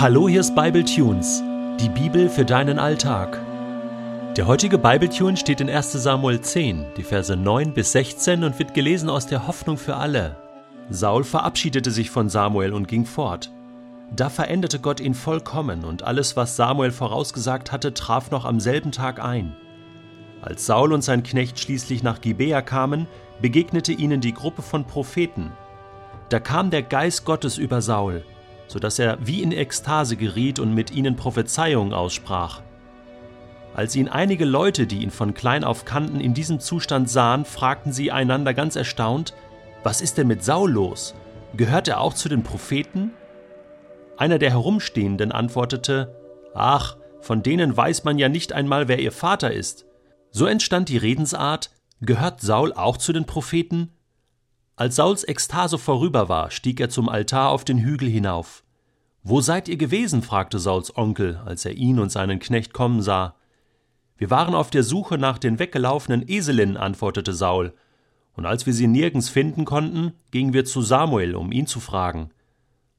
Hallo, hier ist Bible Tunes, die Bibel für deinen Alltag. Der heutige Bible Tune steht in 1. Samuel 10, die Verse 9 bis 16 und wird gelesen aus der Hoffnung für alle. Saul verabschiedete sich von Samuel und ging fort. Da veränderte Gott ihn vollkommen und alles, was Samuel vorausgesagt hatte, traf noch am selben Tag ein. Als Saul und sein Knecht schließlich nach Gibea kamen, begegnete ihnen die Gruppe von Propheten. Da kam der Geist Gottes über Saul, so dass er wie in Ekstase geriet und mit ihnen Prophezeiungen aussprach. Als ihn einige Leute, die ihn von klein auf kannten, in diesem Zustand sahen, fragten sie einander ganz erstaunt, was ist denn mit Saul los? Gehört er auch zu den Propheten? Einer der Herumstehenden antwortete, Ach, von denen weiß man ja nicht einmal, wer ihr Vater ist. So entstand die Redensart, gehört Saul auch zu den Propheten? Als Sauls Ekstase vorüber war, stieg er zum Altar auf den Hügel hinauf. Wo seid ihr gewesen? fragte Sauls Onkel, als er ihn und seinen Knecht kommen sah. Wir waren auf der Suche nach den weggelaufenen Eselinnen, antwortete Saul. Und als wir sie nirgends finden konnten, gingen wir zu Samuel, um ihn zu fragen.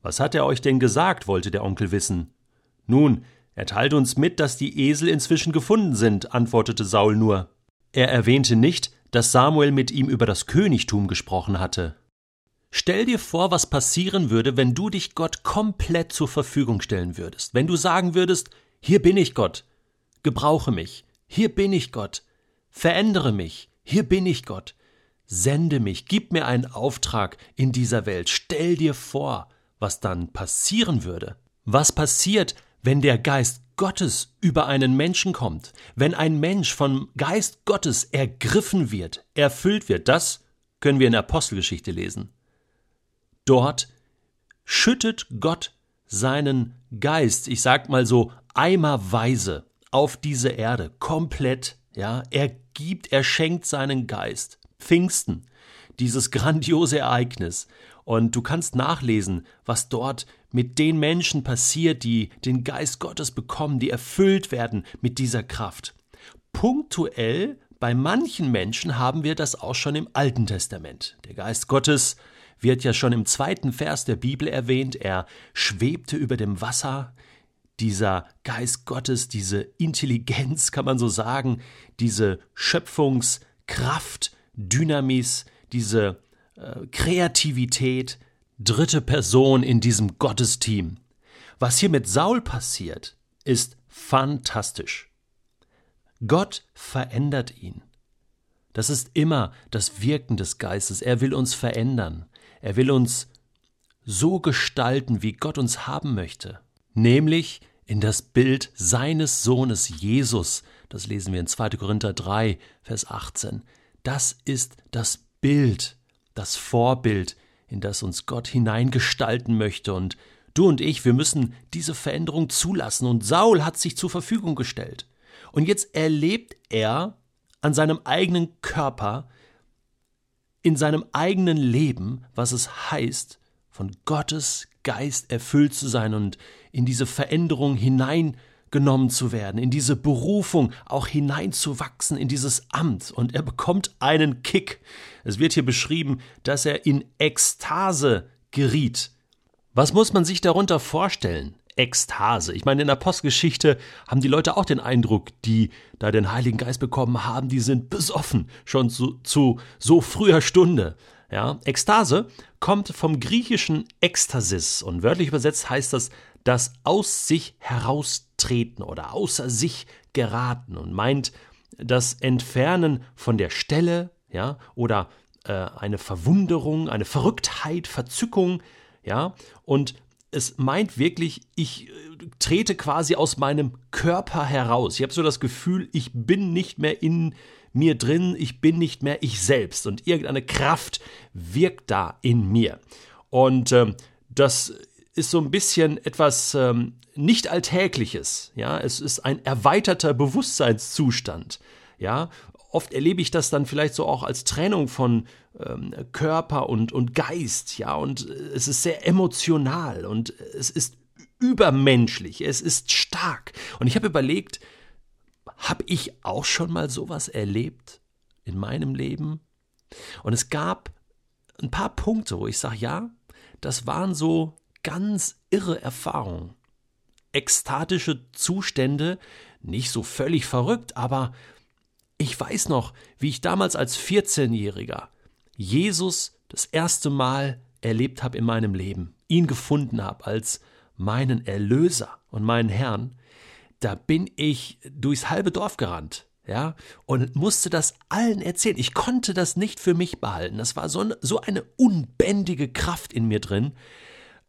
Was hat er euch denn gesagt? wollte der Onkel wissen. Nun, er teilte uns mit, dass die Esel inzwischen gefunden sind, antwortete Saul nur. Er erwähnte nicht, dass Samuel mit ihm über das Königtum gesprochen hatte. Stell dir vor, was passieren würde, wenn du dich Gott komplett zur Verfügung stellen würdest, wenn du sagen würdest, hier bin ich Gott, gebrauche mich, hier bin ich Gott, verändere mich, hier bin ich Gott, sende mich, gib mir einen Auftrag in dieser Welt, stell dir vor, was dann passieren würde. Was passiert, wenn der Geist Gottes über einen Menschen kommt, wenn ein Mensch vom Geist Gottes ergriffen wird, erfüllt wird, das können wir in der Apostelgeschichte lesen. Dort schüttet Gott seinen Geist, ich sag mal so, eimerweise auf diese Erde, komplett, ja, er gibt, er schenkt seinen Geist. Pfingsten, dieses grandiose Ereignis. Und du kannst nachlesen, was dort mit den Menschen passiert, die den Geist Gottes bekommen, die erfüllt werden mit dieser Kraft. Punktuell bei manchen Menschen haben wir das auch schon im Alten Testament. Der Geist Gottes wird ja schon im zweiten Vers der Bibel erwähnt. Er schwebte über dem Wasser. Dieser Geist Gottes, diese Intelligenz, kann man so sagen, diese Schöpfungskraft, Dynamis, diese äh, Kreativität, dritte Person in diesem Gottesteam. Was hier mit Saul passiert, ist fantastisch. Gott verändert ihn. Das ist immer das Wirken des Geistes. Er will uns verändern. Er will uns so gestalten, wie Gott uns haben möchte, nämlich in das Bild seines Sohnes Jesus. Das lesen wir in 2. Korinther 3, Vers 18. Das ist das Bild, das Vorbild, in das uns Gott hineingestalten möchte. Und du und ich, wir müssen diese Veränderung zulassen. Und Saul hat sich zur Verfügung gestellt. Und jetzt erlebt er an seinem eigenen Körper, in seinem eigenen Leben, was es heißt, von Gottes Geist erfüllt zu sein und in diese Veränderung hineingenommen zu werden, in diese Berufung auch hineinzuwachsen, in dieses Amt. Und er bekommt einen Kick. Es wird hier beschrieben, dass er in Ekstase geriet. Was muss man sich darunter vorstellen? Ekstase. Ich meine, in der Postgeschichte haben die Leute auch den Eindruck, die da den Heiligen Geist bekommen haben, die sind besoffen, schon zu, zu so früher Stunde. Ja, Ekstase kommt vom griechischen Ekstasis und wörtlich übersetzt heißt das das aus sich heraustreten oder außer sich geraten und meint das Entfernen von der Stelle, ja, oder äh, eine Verwunderung, eine Verrücktheit, Verzückung, ja, und es meint wirklich, ich äh, trete quasi aus meinem Körper heraus. Ich habe so das Gefühl, ich bin nicht mehr in mir drin, ich bin nicht mehr ich selbst und irgendeine Kraft wirkt da in mir. Und ähm, das ist so ein bisschen etwas ähm, nicht Alltägliches. Ja, es ist ein erweiterter Bewusstseinszustand. Ja, oft erlebe ich das dann vielleicht so auch als Trennung von ähm, Körper und, und Geist, ja, und es ist sehr emotional und es ist übermenschlich, es ist stark. Und ich habe überlegt, habe ich auch schon mal sowas erlebt in meinem Leben? Und es gab ein paar Punkte, wo ich sage, ja, das waren so ganz irre Erfahrungen. ekstatische Zustände, nicht so völlig verrückt, aber ich weiß noch, wie ich damals als 14-Jähriger Jesus das erste Mal erlebt habe in meinem Leben, ihn gefunden habe als meinen Erlöser und meinen Herrn, da bin ich durchs halbe Dorf gerannt, ja, und musste das allen erzählen. Ich konnte das nicht für mich behalten. Das war so so eine unbändige Kraft in mir drin.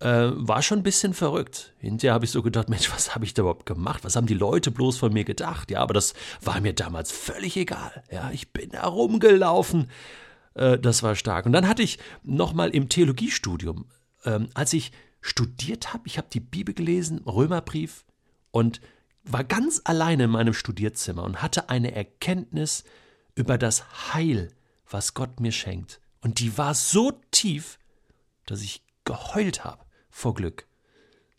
Äh, war schon ein bisschen verrückt. Hinterher habe ich so gedacht, Mensch, was habe ich da überhaupt gemacht? Was haben die Leute bloß von mir gedacht? Ja, aber das war mir damals völlig egal. Ja, ich bin da rumgelaufen. Äh, das war stark. Und dann hatte ich nochmal im Theologiestudium, ähm, als ich studiert habe, ich habe die Bibel gelesen, Römerbrief und war ganz alleine in meinem Studierzimmer und hatte eine Erkenntnis über das Heil, was Gott mir schenkt. Und die war so tief, dass ich geheult habe vor Glück.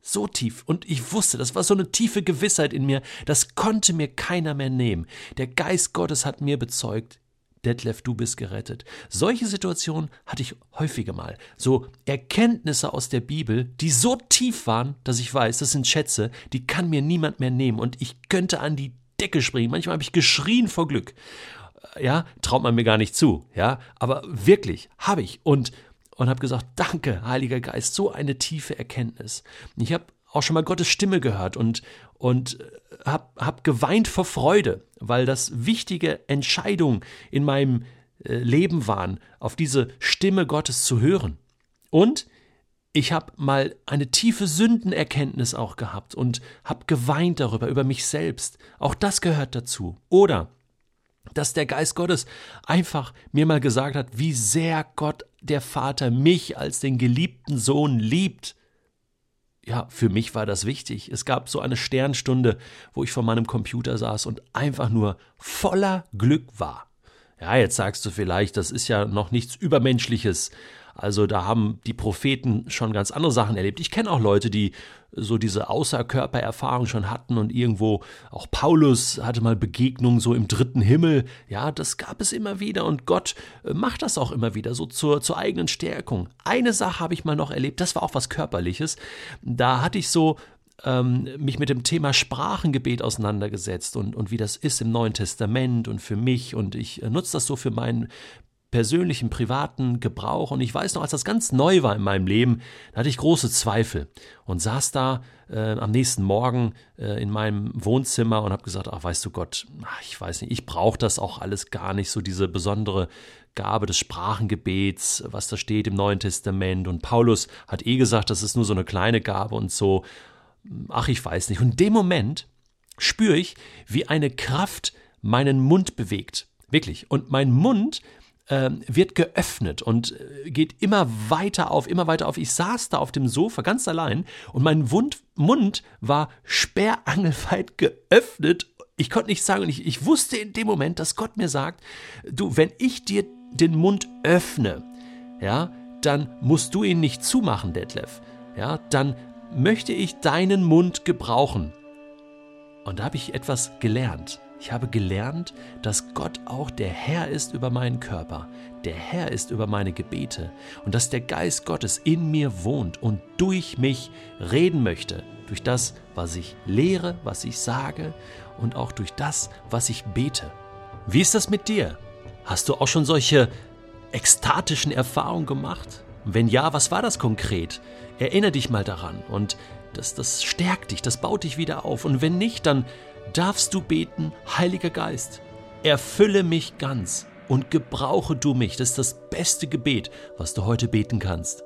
So tief. Und ich wusste, das war so eine tiefe Gewissheit in mir, das konnte mir keiner mehr nehmen. Der Geist Gottes hat mir bezeugt, Detlef, du bist gerettet. Solche Situationen hatte ich häufiger mal. So Erkenntnisse aus der Bibel, die so tief waren, dass ich weiß, das sind Schätze, die kann mir niemand mehr nehmen. Und ich könnte an die Decke springen. Manchmal habe ich geschrien vor Glück. Ja, traut man mir gar nicht zu. Ja, aber wirklich habe ich. Und, und habe gesagt, danke, Heiliger Geist, so eine tiefe Erkenntnis. Ich habe auch schon mal Gottes Stimme gehört und, und äh, hab, hab geweint vor Freude, weil das wichtige Entscheidungen in meinem äh, Leben waren, auf diese Stimme Gottes zu hören. Und ich habe mal eine tiefe Sündenerkenntnis auch gehabt und habe geweint darüber, über mich selbst. Auch das gehört dazu. Oder dass der Geist Gottes einfach mir mal gesagt hat, wie sehr Gott der Vater mich als den geliebten Sohn liebt ja, für mich war das wichtig. Es gab so eine Sternstunde, wo ich vor meinem Computer saß und einfach nur voller Glück war. Ja, jetzt sagst du vielleicht, das ist ja noch nichts Übermenschliches. Also da haben die Propheten schon ganz andere Sachen erlebt. Ich kenne auch Leute, die so diese Außerkörpererfahrung schon hatten und irgendwo auch Paulus hatte mal Begegnungen so im dritten Himmel. Ja, das gab es immer wieder und Gott äh, macht das auch immer wieder so zur, zur eigenen Stärkung. Eine Sache habe ich mal noch erlebt, das war auch was Körperliches. Da hatte ich so ähm, mich mit dem Thema Sprachengebet auseinandergesetzt und, und wie das ist im Neuen Testament und für mich und ich äh, nutze das so für meinen persönlichen, privaten Gebrauch. Und ich weiß noch, als das ganz neu war in meinem Leben, da hatte ich große Zweifel und saß da äh, am nächsten Morgen äh, in meinem Wohnzimmer und habe gesagt, ach weißt du Gott, ach, ich weiß nicht, ich brauche das auch alles gar nicht, so diese besondere Gabe des Sprachengebets, was da steht im Neuen Testament. Und Paulus hat eh gesagt, das ist nur so eine kleine Gabe und so. Ach, ich weiß nicht. Und in dem Moment spüre ich, wie eine Kraft meinen Mund bewegt. Wirklich. Und mein Mund wird geöffnet und äh, geht immer weiter auf, immer weiter auf. Ich saß da auf dem Sofa ganz allein und mein Wund, Mund war sperrangelweit geöffnet. Ich konnte nichts sagen und ich, ich wusste in dem Moment, dass Gott mir sagt, du, wenn ich dir den Mund öffne, ja, dann musst du ihn nicht zumachen, Detlef. Ja, dann möchte ich deinen Mund gebrauchen. Und da habe ich etwas gelernt. Ich habe gelernt, dass Gott auch der Herr ist über meinen Körper, der Herr ist über meine Gebete und dass der Geist Gottes in mir wohnt und durch mich reden möchte, durch das, was ich lehre, was ich sage und auch durch das, was ich bete. Wie ist das mit dir? Hast du auch schon solche ekstatischen Erfahrungen gemacht? Wenn ja, was war das konkret? Erinnere dich mal daran und das, das stärkt dich, das baut dich wieder auf. Und wenn nicht, dann darfst du beten, Heiliger Geist, erfülle mich ganz und gebrauche du mich. Das ist das beste Gebet, was du heute beten kannst.